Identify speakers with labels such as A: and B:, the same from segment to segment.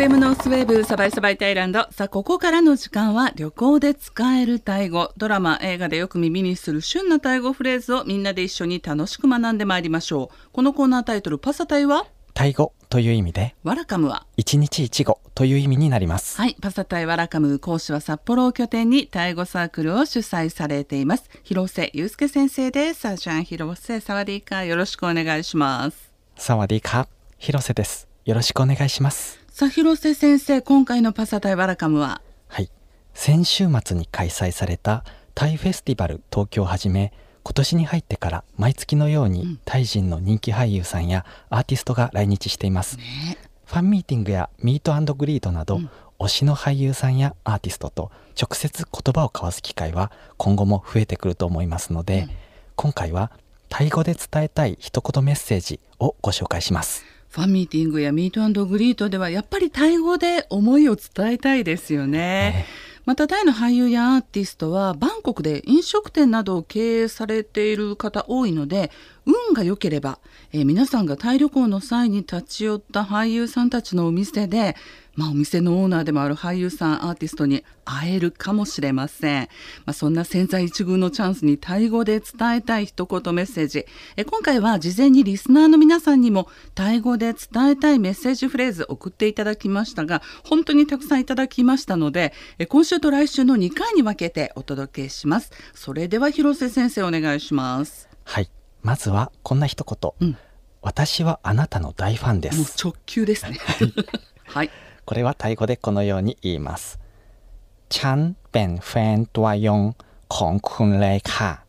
A: FM ノースウェーブサバイサバイタイランド。さあここからの時間は旅行で使えるタイ語。ドラマ映画でよく耳にする旬なタイ語フレーズをみんなで一緒に楽しく学んでまいりましょう。このコーナータイトルパサタイは？
B: タイ語という意味で
A: ワラカムは？
B: 一日一語という意味になります。
A: はいパサタイワラカム講師は札幌を拠点にタイ語サークルを主催されています。広瀬祐介先生です。さあじゃん広瀬。サワディーカーよろしくお願いします。
B: サワディーカ広瀬です。よろしくお願いします
A: さあ広瀬先生今回のパサタイワラカムは？
B: はい。先週末に開催されたタイフェスティバル東京をはじめ今年に入ってから毎月のようにタイ人の人気俳優さんやアーティストが来日しています、
A: ね。
B: ファンミーティングやミートグリートなど、推しの俳優さんやアーティストと直接言葉を交わす機会は今後も増えてくると思いますので、今回はタイ語で伝えたい一言メッセージをご紹介します
A: ファンミーティングやミートグリートではやっぱりタイ語で思いを伝えたいですよね。またタイの俳優やアーティストはバンコクで飲食店などを経営されている方多いので運が良ければ、えー皆さんがタイ旅行の際に立ち寄った俳優さんたちのお店で、まあ、お店のオーナーでもある俳優さんアーティストに会えるかもしれません、まあ、そんな千載一遇のチャンスにタイ語で伝えたい一言メッセージ。え今回は事前にリスナーの皆さんにもタイ語で伝えたいメッセージフレーズ送っていただきましたが本当にたくさんいただきましたのでえ今週と来週の2回に分けてお届けします。それでは広瀬先生お願いします。
B: はい。まずはこんな一言、
A: うん。
B: 私はあなたの大ファンで
A: もう
B: す
A: 直球ですね。はい
B: これはタイ語でこのように言います。チャンベンフェンドワヨンコンクンレイカ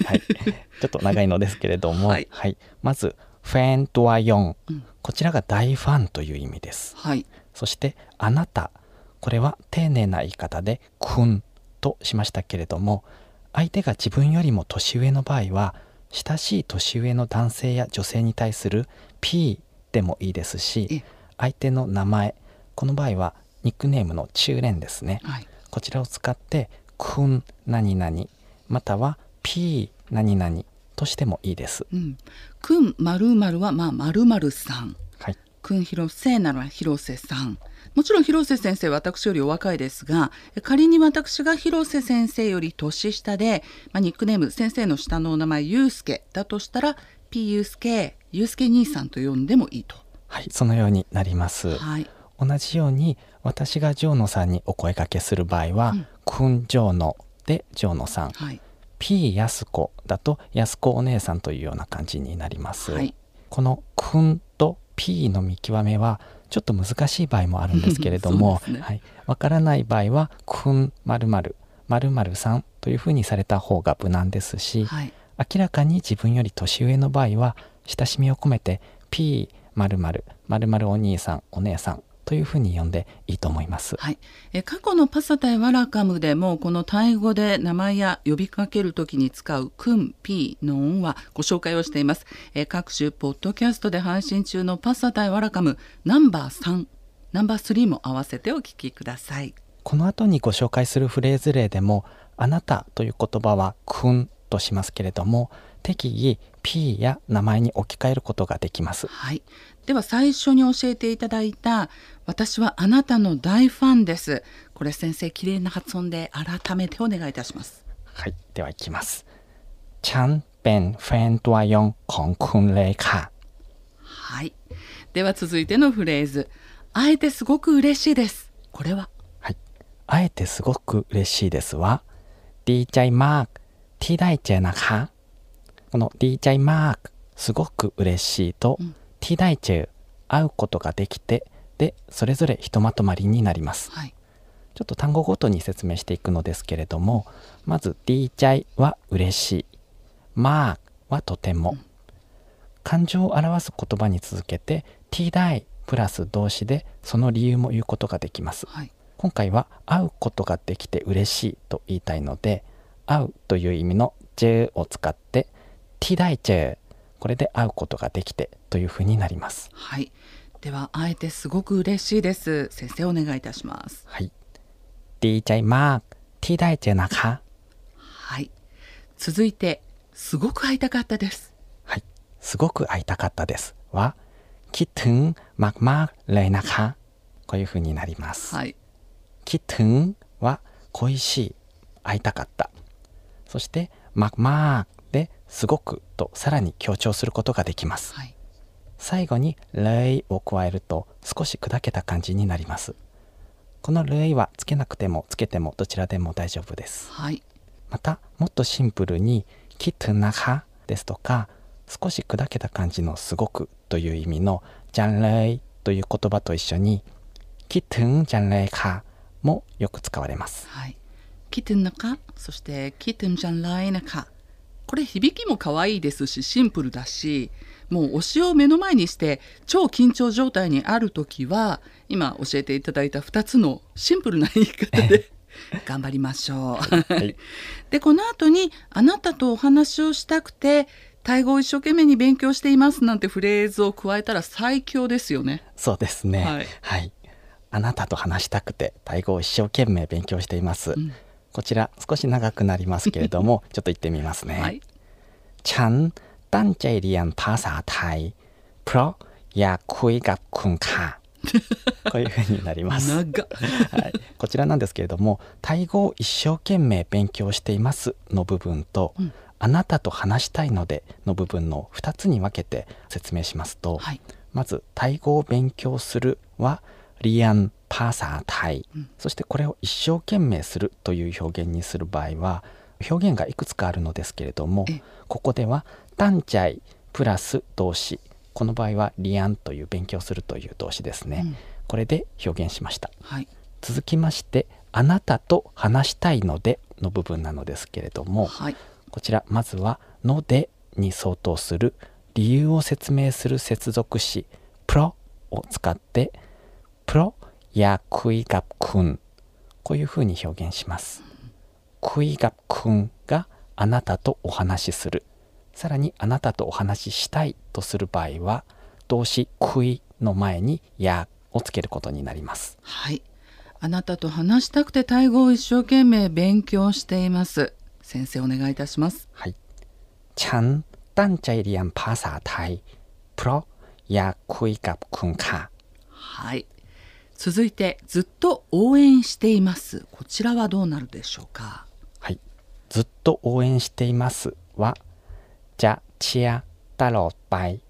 B: ー。はい、ちょっと長いのですけれども、
A: はい、はい、
B: まずフェンドワヨン、こちらが大ファンという意味です。
A: はい、
B: そしてあなた、これは丁寧な言い方でくんとしましたけれども、相手が自分よりも年上の場合は親しい年上の男性や女性に対する P でもいいですし相手の名前この場合はニックネームの中連ですね。
A: はい。
B: こちらを使ってくん何々または P 何々としてもいいです。
A: うん、くんまるまるはまあまるまるさん。
B: はい。
A: くん広瀬なら広瀬さん。もちろん広瀬先生は私よりお若いですが仮に私が広瀬先生より年下で、まあ、ニックネーム先生の下のお名前ゆうすけだとしたら P ゆうすけゆうすけ兄さんと呼んでもいいと。
B: はいそのようになります、
A: はい、
B: 同じように私がジョーノさんにお声掛けする場合は
A: うん「
B: くんジョーノ」でジョーノさん。
A: はい、
B: P やすこだとやすこお姉さんというような感じになります、
A: はい。
B: この「くん」と P の見極めはちょっと難しい場合もあるんですけれども
A: ね。
B: はい、わからない場合は「くんまるまるまるまるさん」というふうにされた方が無難ですし、
A: はい、
B: 明らかに自分より年上の場合は親しみを込めて P まるまるまるまるお兄さんお姉さんというふうに呼んでいいと思います。
A: はい、え過去のパサタイワラカムでもこのタイ語で名前や呼びかけるときに使うクン、ピー、ノンはご紹介をしています。え各種ポッドキャストで配信中のパサタイワラカムナンバー3、ナンバー3も合わせてお聞きください。
B: この後にご紹介するフレーズ例でも「あなた」という言葉は「くん」としますけれども適宜 P や名前に置き換えることができます、
A: はい、では最初に教えていただいた私はあなたの大ファンです。これ先生綺麗な発音で改めてお願いいたします。
B: はい。ではいきます。ちゃんペンフェントワヨンコンクンレイカ
A: はい。では続いてのフレーズ。あえてすごく嬉しいです。これは？
B: はい。あえてすごく嬉しいですは DJ マーク T 大 J なかこの DJ マークすごく嬉しいと、
A: うん、
B: ティダイチェウ会うことができてでそれぞれひとまとまりになります、
A: はい、
B: ちょっと単語ごとに説明していくのですけれどもまず DJ は嬉しい。マークはとても、うん、感情を表す言葉に続けて T 代プラス動詞でその理由も言うことができます、
A: はい、
B: 今回は会うことができて嬉しいと言いたいので会うという意味の J を使って「ティダイチェこれで会うことができてというふうになります。
A: はい。では会えてすごく嬉しいです。先生お願いいたします。
B: はい。ディーチェイマーティダイチェナカ
A: はい。続いてすごく会いたかったです。
B: はい。すごく会いたかったですはキトゥンマクマーレナカこういうふうになります。
A: はい。
B: キトゥンは恋しい会いたかった。そしてマクマーすごくとさらに強調することができます。
A: はい。
B: 最後にレイを加えると少し砕けた感じになります。このレイはつけなくてもつけてもどちらでも大丈夫です。
A: はい。
B: またもっとシンプルにキトゥナハですとか少し砕けた感じのすごくという意味のジャンレイという言葉と一緒にキトゥンジャンレイカもよく使われます。
A: はい。キテンナカ、そしてキテンじゃんらいなか。これ響きも可愛いですし、シンプルだし、もう推しを目の前にして超緊張状態にある時は、今教えていただいた2つのシンプルな言い方で頑張りましょう。
B: はい、
A: で、この後にあなたとお話をしたくて、タイ語を一生懸命に勉強していますなんてフレーズを加えたら最強ですよね。
B: そうですね。
A: はい
B: はい。あなたと話したくてタイ語を一生懸命勉強しています。
A: ん
B: こちら少し長くなりますけれどもちょっと言ってみますね。
A: はい。
B: ฉันตั้งใจเรียนภาษาไทย เพราะอยากคุยกับคุณค่ะこういう風になります。
A: 長っ。
B: はい、こちらなんですけれども「タイ語を一生懸命勉強しています」の部分と、
A: うん
B: あなたと話したいので」の部分の2つに分けて説明しますと、
A: はい。
B: まず「タイ語を勉強する」は「リアン パーサータイ」
A: うん。
B: そしてこれを一生懸命するという表現にする場合は表現がいくつかあるのですけれども
A: え
B: ここでは「タンチャイ」プラス動詞。この場合は「リアン」という勉強するという動詞ですね、
A: うん。
B: これで表現しました。
A: はい。
B: 続きまして「あなたと話したいので」の部分なのですけれども
A: はい。
B: こちらまずは「ので」に相当する理由を説明する接続詞「プロ」を使って「プロやクイガくん」こういうふうに表現します。クイガくんがあなたとお話しするさらにあなたとお話ししたいとする場合は動詞「クイ」の前に「や」をつけることになります。
A: はい。あなたと話したくてタイ語を一生懸命勉強しています。先生お願いいたします。
B: はいฉันตั้งใจเรียนภาษาไทย เพราะอยากคุยกับคุณค่ะ
A: はい。 続いてずっと応援しています。こちらはどうなるでしょうか？
B: はい。ずっと応援していますはじゃチア太郎
A: バイ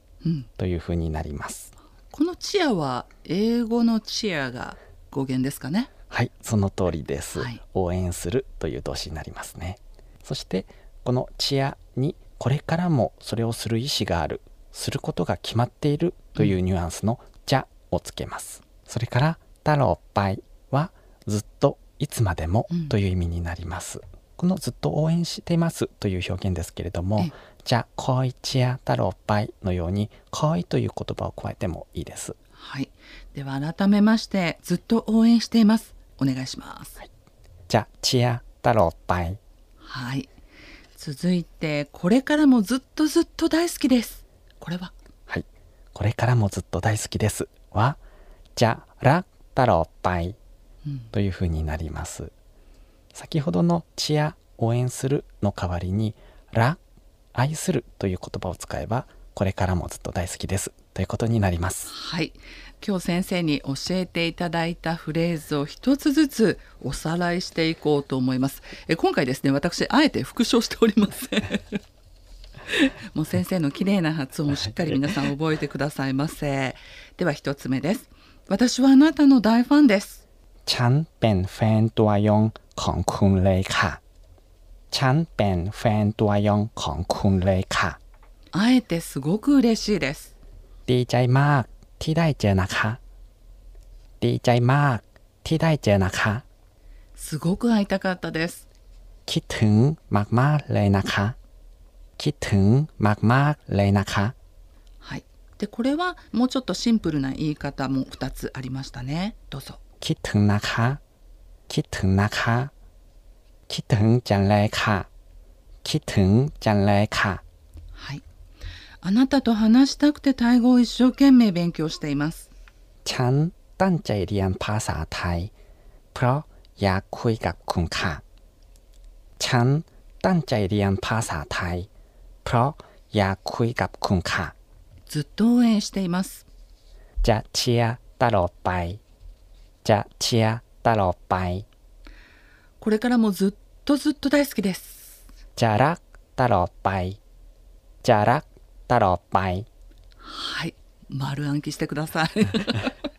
B: というふうになります、
A: このチアは英語のチアが語源ですかね？
B: はいその通りです、
A: はい、
B: 応援するという動詞になりますね。そしてこのチアにこれからもそれをする意思があるすることが決まっているというニュアンスのじゃをつけます。それから「たろっぱい」はずっといつまでも
A: うん
B: という意味になります、このずっと応援していますという表現ですけれども
A: ええ
B: じゃこいちやたろっぱいのようにこいという言葉を加えてもいいです
A: はい。では改めましてずっと応援しています。お願いします。
B: じゃちやたろっぱい
A: はい。続いてこれからもずっとずっと大好きです。これは？
B: はい。これからもずっと大好きです。は、じゃらたろっぱい
A: うん
B: というふうになります。先ほどのちや応援するの代わりに、ら愛するという言葉を使えば、これからもずっと大好きですということになります。
A: はい。今日先生に教えていただいたフレーズを一つずつおさらいしていこうと思います。え今回ですね、私あえて復唱しておりません。もう先生の綺麗な発音をしっかり皆さん覚えてくださいませ。では一つ目です。私はあなたの大ファンです。
B: ฉันเป็นแฟนตัวยงของคุณเลยค่ะ ฉันเป็นแฟนตัวยงของคุณเลยค่ะ
A: あえてすごく嬉しいです。
B: ดีใจมากที่ได้เจอนะคะ ดีใจมากที่ได้เจอนะคะ
A: すごく会いたかったです。
B: คิดถึงมากๆเลยนะคะ คิดถึงมากๆเลยนะคะ
A: はい。 でこれはもうちょっとシンプルな言い方も2つありましたね。どうぞ。
B: คิดถึงนะคะ คิดถึงนะคะ คิดถึงจังเลยค่ะ คิดถึงจังเลยค่ะ
A: はい。あなたと話したくてタイ語を一生懸命勉強しています。
B: ฉันตั้งใจเรียนภาษาไทย เพราะอยากคุยกับคุณค่ะ ฉันตั้งใจเรียนภาษาไทย เพราะอยากคุยกับคุณค่ะ 」
A: ずっと応援しています。
B: じゃちやだろばい。じゃちやだろばい。
A: これからもずっとずっと大好きです。
B: じゃらだろばい。じゃらだろばい。
A: はい。丸暗記してください。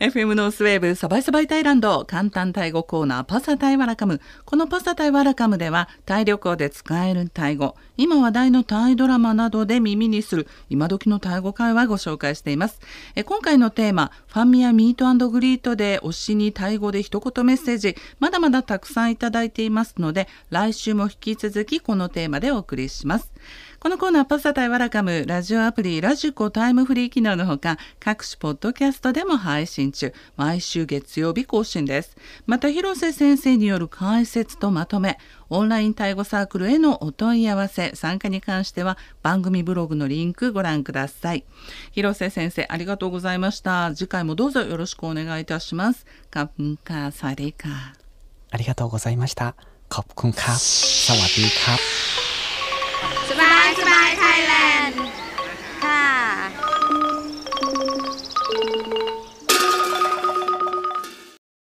A: FM ノースウェーブサバイサバイタイランド簡単タイ語コーナーパサタイワラカム。このパサタイワラカムではタイ旅行で使えるタイ語。今話題のタイドラマなどで耳にする今時のタイ語会話をご紹介しています。え今回のテーマファンミアミートグリートで推しにタイ語で一言メッセージ。まだまだたくさんいただいていますので来週も引き続きこのテーマでお送りします。このコーナーパスタ対ワラカムラジオアプリラジコタイムフリー機能のほか各種ポッドキャストでも配信中。毎週月曜日更新です。また広瀬先生による解説とまとめオンライン対語サークルへのお問い合わせ参加に関しては番組ブログのリンクご覧ください。広瀬先生ありがとうございました。次回もどうぞよろしくお願いいたします。カップンカーサレカ
B: ありがとうございました。カップンカーサワディカ ดีค